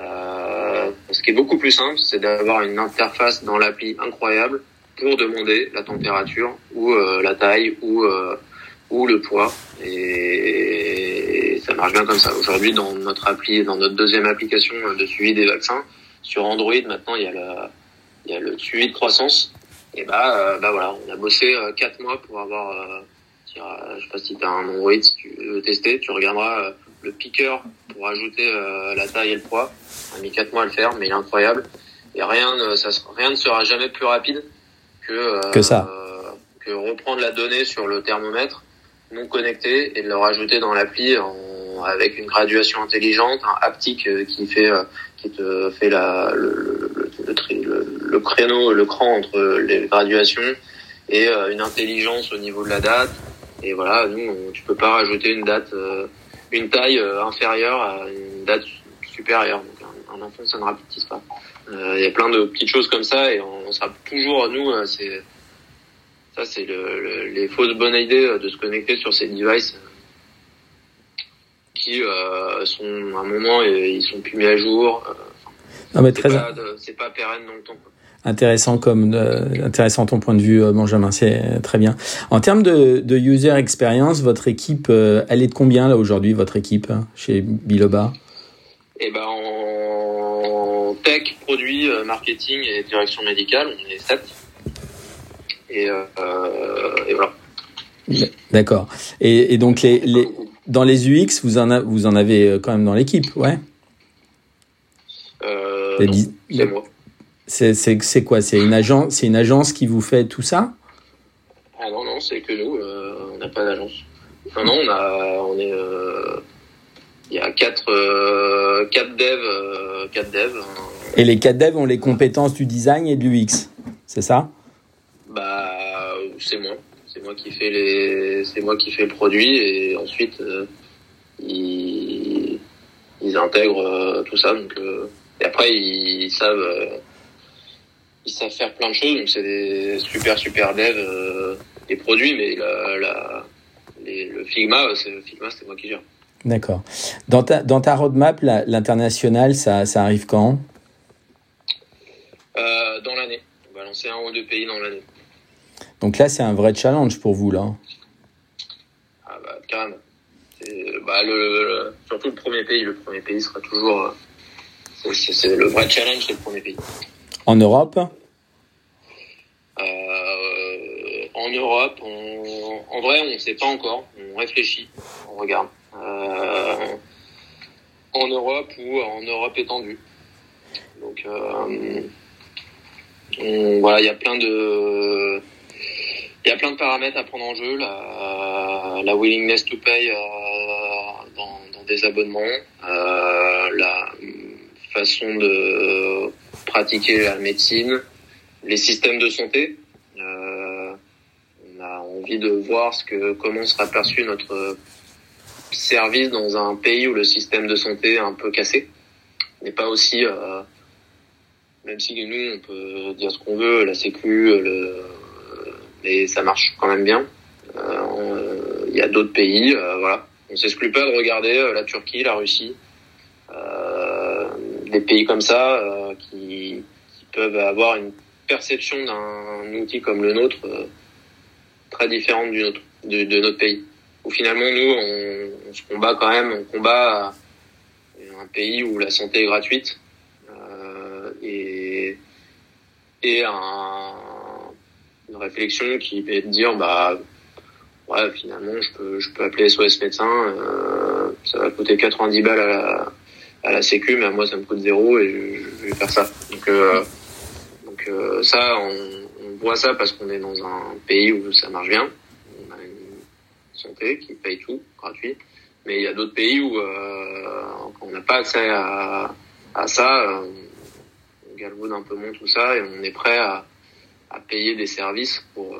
Euh, ce qui est beaucoup plus simple, c'est d'avoir une interface dans l'appli incroyable pour demander la température ou euh, la taille ou euh, ou le poids et ça marche bien comme ça. Aujourd'hui, dans notre appli, dans notre deuxième application de suivi des vaccins sur Android, maintenant il y a la il y a le suivi de croissance. Et bah, euh, bah voilà, on a bossé euh, quatre mois pour avoir, euh, je sais pas si tu as un Android, si tu veux tester, tu regarderas le piqueur pour ajouter la taille et le poids. On a mis quatre mois à le faire, mais il est incroyable. Et rien ne, ça, rien ne sera jamais plus rapide que, que ça. que reprendre la donnée sur le thermomètre non connecté et de le rajouter dans l'appli avec une graduation intelligente, un haptique qui fait qui te fait la, le, le créneau, le cran entre les graduations et euh, une intelligence au niveau de la date. Et voilà, nous, tu peux pas rajouter une date, euh, une taille euh, inférieure à une date supérieure. Donc un, enfant, ça ne rapetisse pas. Il y a plein de petites choses comme ça et on, sera toujours, nous, c'est ça, c'est le, les fausses bonnes idées de se connecter sur ces devices qui sont à un moment ils sont plus mis à jour. Non mais très. C'est pas, pérenne dans le temps intéressant comme euh, intéressant ton point de vue euh, Benjamin c'est très bien. En termes de, de user experience votre équipe euh, elle est de combien là aujourd'hui votre équipe hein, chez Biloba? Eh ben en tech produit marketing et direction médicale on est 7 et, et voilà. D'accord. Et, et, donc les, les dans les UX vous en a, vous en avez quand même dans l'équipe ouais? Euh, c'est moi c'est quoi? C'est une agence, c'est une agence qui vous fait tout ça? Ah non non, c'est que nous, euh, on n'a pas d'agence. Non non, on a, on est, euh, il y a quatre, euh, quatre devs, quatre devs. Et les quatre devs ont les compétences du design et du UX, c'est ça? Bah c'est moi, c'est moi qui fais les, c'est moi qui fais le produit et ensuite ils, ils intègrent tout ça donc et après ils savent ils savent faire plein de choses, donc c'est des super super devs euh, des produits, mais la, la, le Figma, c'est Figma, c'est moi qui gère. D'accord. Dans ta, dans ta roadmap, l'international, ça, ça arrive quand? Euh, Dans l'année. On va lancer un ou deux pays dans l'année. Donc là, c'est un vrai challenge pour vous, là Ah bah, carrément. Bah, le, surtout le premier pays. Le premier pays sera toujours... C'est le vrai challenge, c'est le premier pays. En Europe euh, En Europe, en vrai, on ne sait pas encore. On réfléchit, on regarde. Euh, en Europe ou en Europe étendue. Donc euh, voilà, il y a plein de il y a plein de paramètres à prendre en jeu, la, la willingness to pay dans, dans, des abonnements, la façon de pratiquer la médecine, les systèmes de santé. Euh, on a envie de voir ce que comment sera perçu notre service dans un pays où le système de santé est un peu cassé. N'est pas aussi, euh, même si nous on peut dire ce qu'on veut, la Sécu, le, mais ça marche quand même bien. Euh, il y a d'autres pays, euh, voilà. On s'exclut pas de regarder euh, la Turquie, la Russie, des pays comme ça qui, qui, peuvent avoir une perception d'un outil comme le nôtre euh, très différente du nôtre, de, notre pays. Où finalement nous, on, se combat quand même, on combat un pays où la santé est gratuite euh, et, et un, une réflexion qui est de dire bah ouais finalement je peux je peux appeler SOS médecin euh, ça va coûter 90 balles à la à la sécu, mais à moi ça me coûte zéro et je, vais faire ça. Donc, euh, donc euh, ça, on, on, voit ça parce qu'on est dans un pays où ça marche bien. On a une santé qui paye tout gratuit, mais il y a d'autres pays où euh, on n'a pas accès à, ça. On galvaude un peu moins tout ça et on est prêt à, à payer des services pour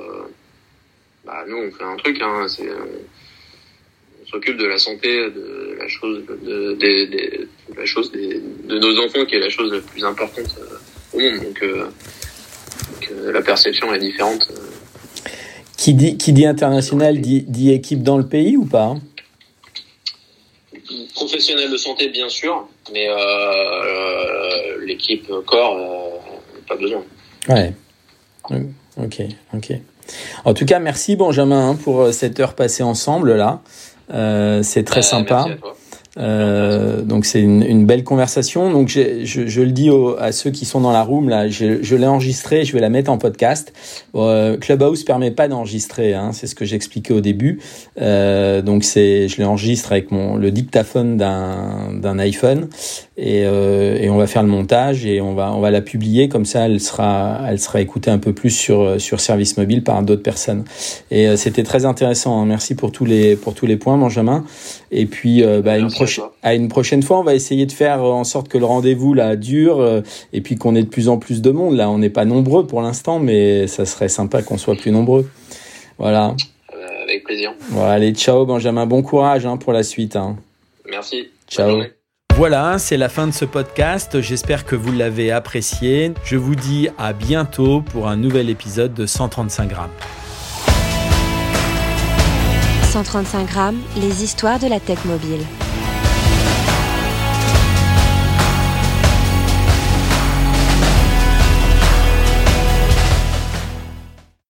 bah, nous, on fait un truc, hein, c'est, on s'occupe de la santé, de la chose, de, de, la chose de nos enfants, qui est la chose la plus importante au monde. Donc, la perception est différente. Qui dit, qui dit international dit, dit équipe dans le pays ou pas? Professionnel de santé, bien sûr, mais euh, l'équipe corps, euh, pas besoin. Ouais. Ok, ok. En tout cas, merci Benjamin hein, pour euh, cette heure passée ensemble là. Euh, c'est très sympa. Euh, donc c'est une, une, belle conversation. Donc je, je, le dis à ceux qui sont dans la room là, je, je l'ai enregistré, je vais la mettre en podcast. Euh, Clubhouse permet pas d'enregistrer, hein, c'est ce que j'expliquais au début. Euh, donc c'est, je l'enregistre avec mon le dictaphone d'un d'un iPhone et, euh, et on va faire le montage et on va on va la publier comme ça, elle sera elle sera écoutée un peu plus sur sur service mobile par d'autres personnes. Et euh, c'était très intéressant. Merci pour tous les pour tous les points, Benjamin. Et puis bah, une à, une prochaine fois, on va essayer de faire en sorte que le rendez-vous là dure euh, et puis qu'on ait de plus en plus de monde. Là, on n'est pas nombreux pour l'instant, mais ça serait sympa qu'on soit plus nombreux. Voilà. Euh, avec plaisir. Voilà, allez, ciao Benjamin, bon courage hein, pour la suite. Hein. Merci. Ciao. Voilà, c'est la fin de ce podcast. J'espère que vous l'avez apprécié. Je vous dis à bientôt pour un nouvel épisode de 135 grammes. 135 grammes, les histoires de la tech mobile.